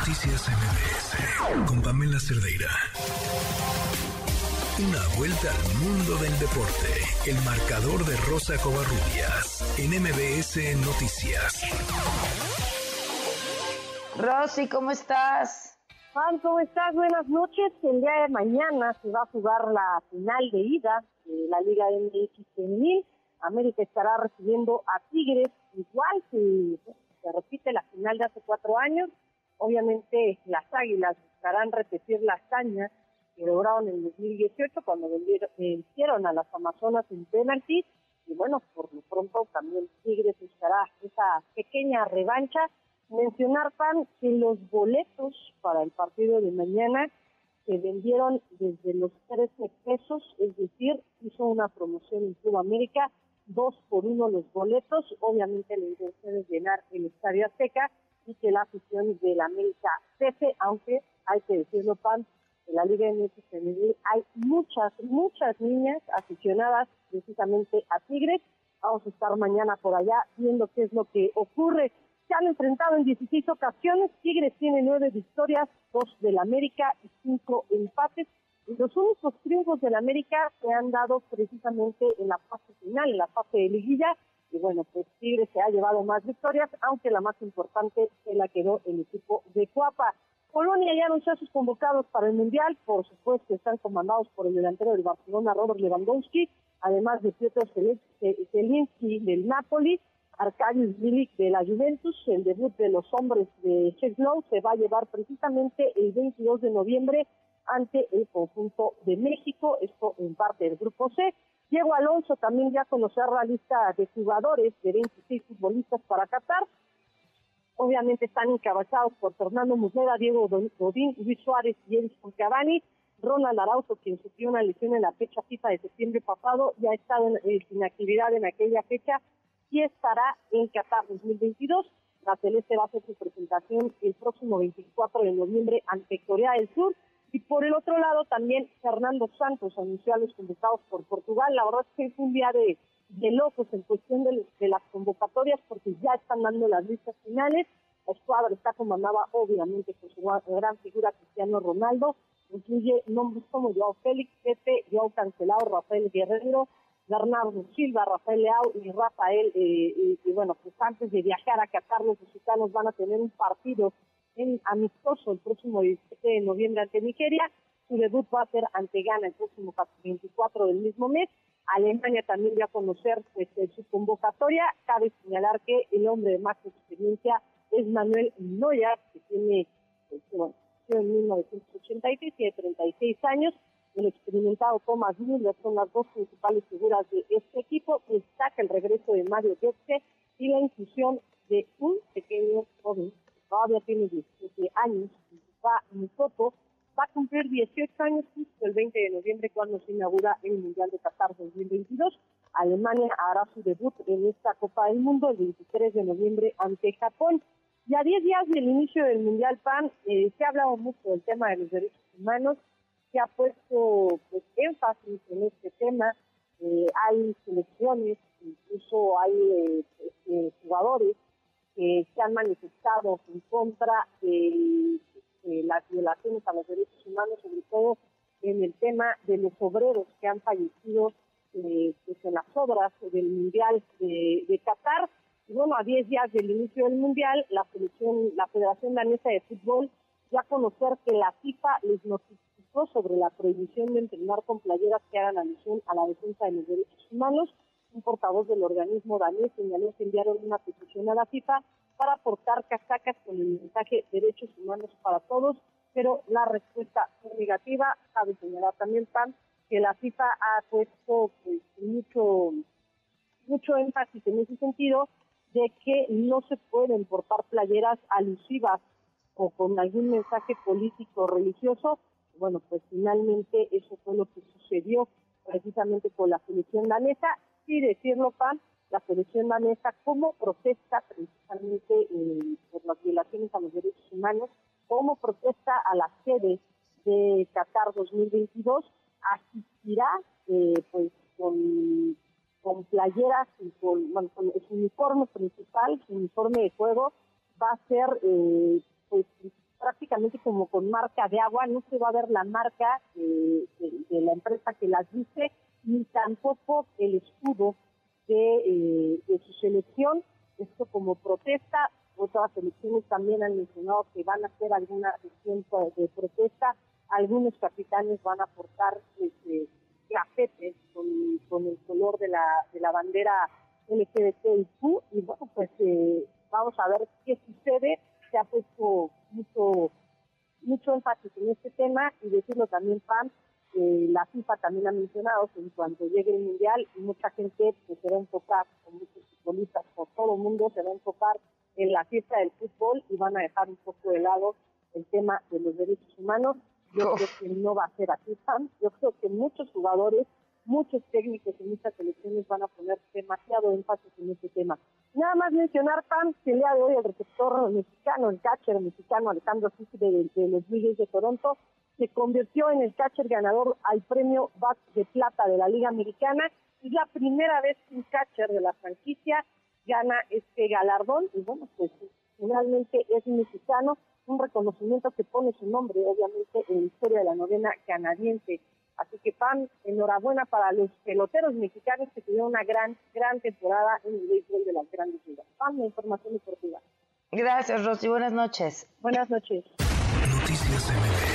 Noticias MBS con Pamela Cerdeira. Una vuelta al mundo del deporte. El marcador de Rosa Covarrubias en MBS Noticias. Rosy, ¿cómo estás? Juan, ¿cómo estás? Buenas noches. El día de mañana se va a jugar la final de ida de la Liga MX femenil. América estará recibiendo a Tigres, igual que se repite la final de hace cuatro años. Obviamente las Águilas buscarán repetir la hazaña que lograron en 2018 cuando vencieron a las Amazonas en penalti. Y bueno, por lo pronto también Tigres buscará esa pequeña revancha. Mencionar, Pan, que los boletos para el partido de mañana se vendieron desde los 13 pesos, es decir, hizo una promoción en Club América, dos por uno los boletos. Obviamente la intención es llenar el Estadio Azteca que la afición de la América cese, aunque hay que decirlo, Pan, en la Liga MX Femenil hay muchas, muchas niñas aficionadas precisamente a Tigres. Vamos a estar mañana por allá viendo qué es lo que ocurre. Se han enfrentado en 16 ocasiones. Tigres tiene nueve victorias, dos del América y cinco empates. Y los únicos triunfos del América se han dado precisamente en la fase final, en la fase de liguilla. Y bueno, pues Tigres se ha llevado más victorias, aunque la más importante se la quedó el equipo de Cuapa. Polonia ya anunció a sus convocados para el Mundial, por supuesto están comandados por el delantero del Barcelona, Robert Lewandowski, además de Pietro Zelinski del Napoli, Arkadiusz Milik de la Juventus, el debut de los hombres de Cheslow se va a llevar precisamente el 22 de noviembre ante el conjunto de México, esto en parte del grupo C. Diego Alonso también ya conoció la lista de jugadores de 26 futbolistas para Qatar, obviamente están encabezados por Fernando Muslera, Diego Godín, Luis Suárez y Edison Cavani. Ronald Arauzo, quien sufrió una lesión en la fecha FIFA de septiembre pasado, ya ha estado en, sin actividad en aquella fecha y estará en Qatar 2022. La Celeste va a hacer su presentación el próximo 24 de noviembre ante Corea del Sur. Por el otro lado, también Fernando Santos anunció a los convocados por Portugal. La verdad es que es un día de, de locos en cuestión de, las convocatorias porque ya están dando las listas finales. La escuadra está comandada obviamente por su gran figura Cristiano Ronaldo. Incluye nombres como Joao Félix, Pepe, Joao Cancelado, Rafael Guerrero, Bernardo Silva, Rafael Leao y Rafael. Eh, y, bueno, pues antes de viajar a Qatar, los mexicanos van a tener un partido en amistoso el próximo 17 de noviembre ante Nigeria. Su debut va a ser ante Ghana el próximo 24 del mismo mes Alemania también ya a conocer pues, su convocatoria. Cabe señalar que el hombre de más experiencia es Manuel Neuer, que tiene, pues, bueno, en 1986, tiene 36 años. El experimentado Thomas Müller son las dos principales figuras de este equipo. Destaca el regreso de Mario Götze y la inclusión de un pequeño joven todavía tiene 17 años, va foto va a cumplir 18 años justo el 20 de noviembre cuando se inaugura el Mundial de Qatar 2022. Alemania hará su debut en esta Copa del Mundo el 23 de noviembre ante Japón. Y a 10 días del inicio del Mundial PAN eh, se ha hablado mucho del tema de los derechos humanos, se ha puesto pues, énfasis en este tema. Eh, hay selecciones, incluso hay eh, este, jugadores que se han manifestado en contra eh, las violaciones a los derechos humanos, sobre todo en el tema de los obreros que han fallecido eh, pues, en las obras del Mundial de, Qatar. Y bueno, a 10 días del inicio del Mundial, la, Federación Danesa de Fútbol ya conocer que la FIFA les notificó sobre la prohibición de entrenar con playeras que hagan alusión a la defensa de los derechos humanos. Un portavoz del organismo danés señaló que enviaron una petición a la FIFA para aportar casacas con el mensaje derechos humanos para todos, pero la respuesta fue negativa. Cabe señalar también, Pan, que la FIFA ha puesto pues, mucho, mucho énfasis en ese sentido de que no se pueden portar playeras alusivas o con algún mensaje político o religioso. Bueno, pues finalmente eso fue lo que sucedió precisamente con la selección danesa. Y decirlo, Pan, la selección danesa como protesta precisamente eh, por las violaciones a los derechos humanos, como protesta a la sede de Qatar 2022, asistirá eh, pues con, con playeras y con, su uniforme principal, su uniforme de juego, va a ser eh, pues como con marca de agua, no se va a ver la marca de, la empresa que las dice, ni tampoco el escudo de, eh, de su selección. Esto como protesta, otras selecciones también han mencionado que van a hacer alguna sesión de protesta. Algunos capitanes van a aportar este, cafete con, con, el color de la, de la bandera LGBTIQ y bueno, pues eh, vamos a ver qué sucede. Se ha puesto mucho mucho énfasis en este tema y decirlo también, Pam, eh, la FIFA también ha mencionado que en cuanto llegue el Mundial, mucha gente pues, se va a enfocar, con muchos futbolistas por todo el mundo, se va a enfocar en la fiesta del fútbol y van a dejar un poco de lado el tema de los derechos humanos. Yo creo que no va a ser así, Pam. Yo creo que muchos jugadores muchos técnicos en muchas selecciones van a poner demasiado énfasis en este tema. Nada más mencionar, Pam, que el día de hoy el receptor mexicano, el catcher mexicano Alejandro Susi de, los Blues de Toronto, se convirtió en el catcher ganador al premio Bat de Plata de la Liga Americana. Es la primera vez que un catcher de la franquicia gana este galardón y bueno, pues finalmente es mexicano, un reconocimiento que pone su nombre obviamente en la historia de la novena canadiense. Así que, Pam, enhorabuena para los peloteros mexicanos que tuvieron una gran, gran temporada en el béisbol de las grandes ligas. Pam, la información deportiva. Gracias, Rosy. Buenas noches. Buenas noches. Noticias